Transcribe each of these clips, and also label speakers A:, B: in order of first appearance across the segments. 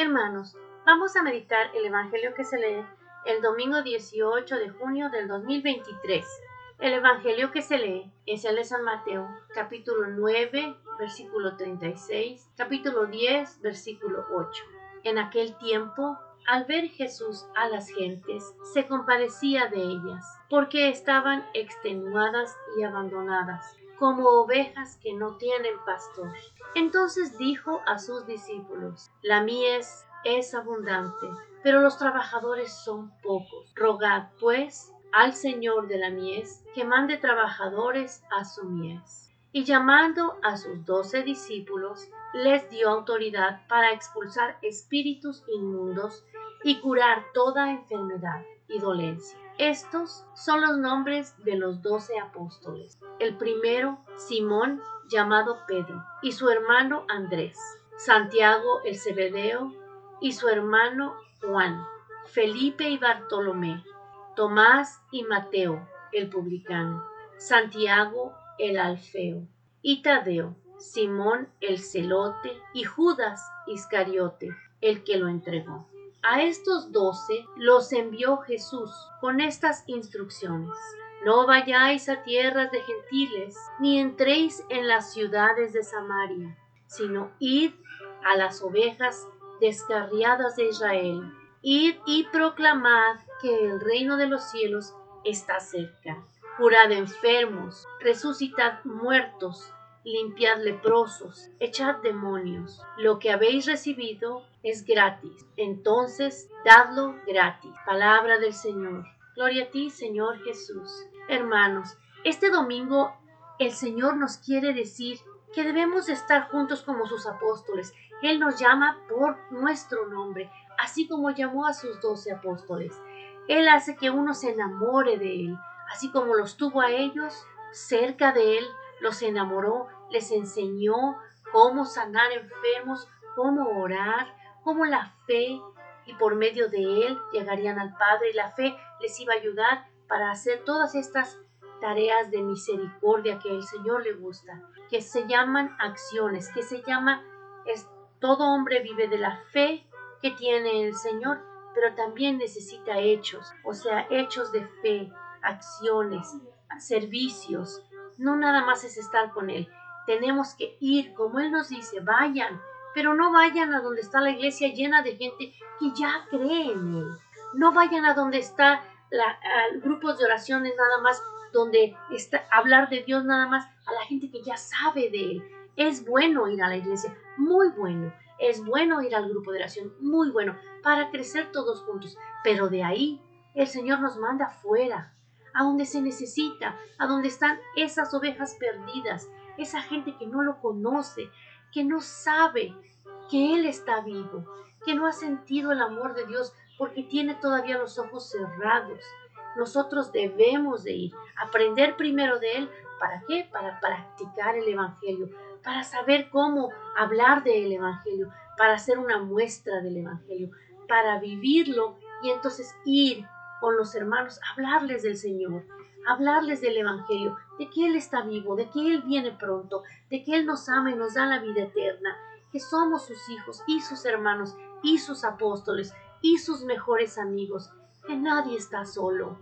A: Hermanos, vamos a meditar el Evangelio que se lee el domingo 18 de junio del 2023. El Evangelio que se lee es el de San Mateo, capítulo 9, versículo 36, capítulo 10, versículo 8. En aquel tiempo, al ver Jesús a las gentes, se compadecía de ellas, porque estaban extenuadas y abandonadas, como ovejas que no tienen pastor. Entonces dijo a sus discípulos, La mies es abundante, pero los trabajadores son pocos. Rogad, pues, al Señor de la mies que mande trabajadores a su mies. Y llamando a sus doce discípulos, les dio autoridad para expulsar espíritus inmundos y curar toda enfermedad y dolencia. Estos son los nombres de los doce apóstoles. El primero, Simón, llamado Pedro, y su hermano Andrés. Santiago el Cebedeo y su hermano Juan. Felipe y Bartolomé. Tomás y Mateo, el publicano. Santiago el Alfeo. Y Tadeo, Simón el celote y Judas Iscariote, el que lo entregó. A estos doce los envió Jesús con estas instrucciones. No vayáis a tierras de gentiles, ni entréis en las ciudades de Samaria, sino id a las ovejas descarriadas de Israel. Id y proclamad que el reino de los cielos está cerca. Curad enfermos, resucitad muertos, limpiad leprosos, echad demonios. Lo que habéis recibido es gratis. Entonces, dadlo gratis. Palabra del Señor. Gloria a ti, Señor Jesús. Hermanos, este domingo el Señor nos quiere decir que debemos estar juntos como sus apóstoles. Él nos llama por nuestro nombre, así como llamó a sus doce apóstoles. Él hace que uno se enamore de Él, así como los tuvo a ellos cerca de Él, los enamoró, les enseñó cómo sanar enfermos, cómo orar, cómo la fe y por medio de Él llegarían al Padre y la fe les iba a ayudar para hacer todas estas tareas de misericordia que el Señor le gusta, que se llaman acciones, que se llama, es, todo hombre vive de la fe que tiene el Señor, pero también necesita hechos, o sea, hechos de fe, acciones, servicios. No nada más es estar con Él, tenemos que ir, como Él nos dice, vayan, pero no vayan a donde está la iglesia llena de gente que ya cree en Él. No vayan a donde está la, grupos de oraciones nada más, donde está hablar de Dios nada más a la gente que ya sabe de Él. Es bueno ir a la iglesia, muy bueno. Es bueno ir al grupo de oración, muy bueno, para crecer todos juntos. Pero de ahí el Señor nos manda fuera, a donde se necesita, a donde están esas ovejas perdidas, esa gente que no lo conoce, que no sabe que Él está vivo, que no ha sentido el amor de Dios porque tiene todavía los ojos cerrados. Nosotros debemos de ir, aprender primero de Él. ¿Para qué? Para practicar el Evangelio, para saber cómo hablar del Evangelio, para hacer una muestra del Evangelio, para vivirlo y entonces ir con los hermanos, hablarles del Señor, hablarles del Evangelio, de que Él está vivo, de que Él viene pronto, de que Él nos ama y nos da la vida eterna, que somos sus hijos y sus hermanos y sus apóstoles y sus mejores amigos, que nadie está solo,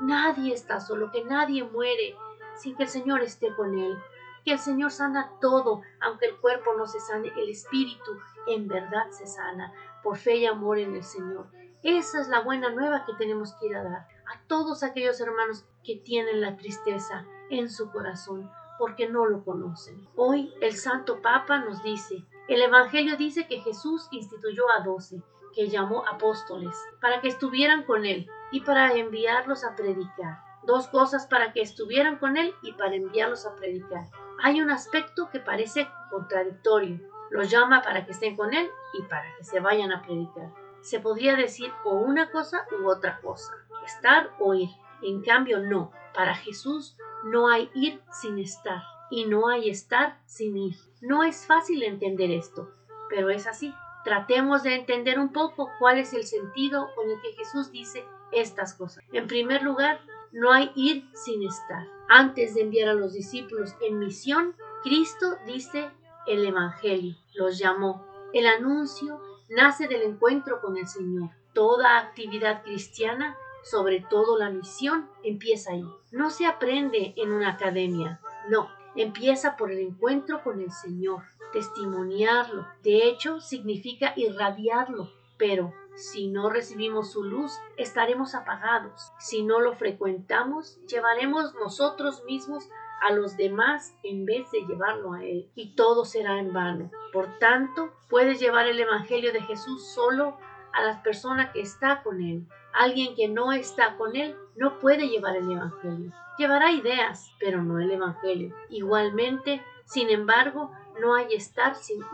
A: nadie está solo, que nadie muere sin que el Señor esté con Él, que el Señor sana todo, aunque el cuerpo no se sane, el espíritu en verdad se sana por fe y amor en el Señor. Esa es la buena nueva que tenemos que ir a dar a todos aquellos hermanos que tienen la tristeza en su corazón porque no lo conocen. Hoy el Santo Papa nos dice, el Evangelio dice que Jesús instituyó a doce, que llamó apóstoles, para que estuvieran con él y para enviarlos a predicar. Dos cosas para que estuvieran con él y para enviarlos a predicar. Hay un aspecto que parece contradictorio. Los llama para que estén con él y para que se vayan a predicar se podría decir o una cosa u otra cosa, estar o ir. En cambio, no. Para Jesús no hay ir sin estar y no hay estar sin ir. No es fácil entender esto, pero es así. Tratemos de entender un poco cuál es el sentido con el que Jesús dice estas cosas. En primer lugar, no hay ir sin estar. Antes de enviar a los discípulos en misión, Cristo dice el Evangelio, los llamó. El anuncio nace del encuentro con el Señor. Toda actividad cristiana, sobre todo la misión, empieza ahí. No se aprende en una academia, no, empieza por el encuentro con el Señor, testimoniarlo. De hecho, significa irradiarlo, pero si no recibimos su luz, estaremos apagados. Si no lo frecuentamos, llevaremos nosotros mismos a los demás en vez de llevarlo a Él, y todo será en vano. Por tanto, puedes llevar el Evangelio de Jesús solo a las personas que está con Él. Alguien que no está con Él no puede llevar el Evangelio. Llevará ideas, pero no el Evangelio. Igualmente, sin embargo, no hay estar sin ir.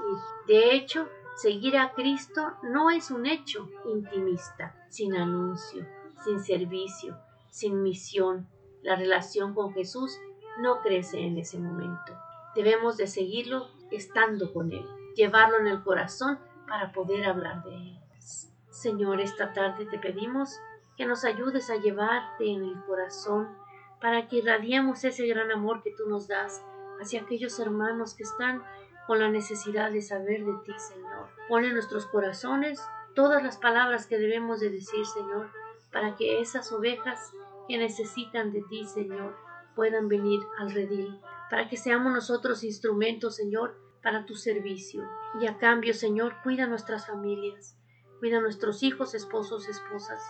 A: De hecho, seguir a Cristo no es un hecho intimista, sin anuncio, sin servicio, sin misión. La relación con Jesús no crece en ese momento. Debemos de seguirlo estando con Él, llevarlo en el corazón para poder hablar de Él. Señor, esta tarde te pedimos que nos ayudes a llevarte en el corazón para que irradiemos ese gran amor que tú nos das hacia aquellos hermanos que están con la necesidad de saber de ti, Señor. Pon en nuestros corazones todas las palabras que debemos de decir, Señor, para que esas ovejas que necesitan de ti, Señor, puedan venir al redil, para que seamos nosotros instrumentos, Señor, para tu servicio. Y a cambio, Señor, cuida nuestras familias, cuida nuestros hijos, esposos, esposas,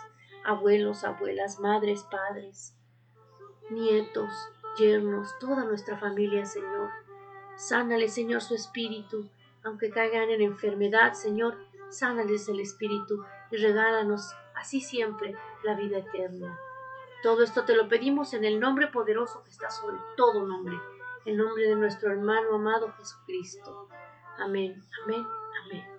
A: abuelos, abuelas, madres, padres, nietos, yernos, toda nuestra familia, Señor. Sánale, Señor, su espíritu, aunque caigan en enfermedad, Señor, sánales el espíritu y regálanos así siempre la vida eterna. Todo esto te lo pedimos en el nombre poderoso que está sobre todo nombre, el nombre de nuestro hermano amado Jesucristo. Amén, amén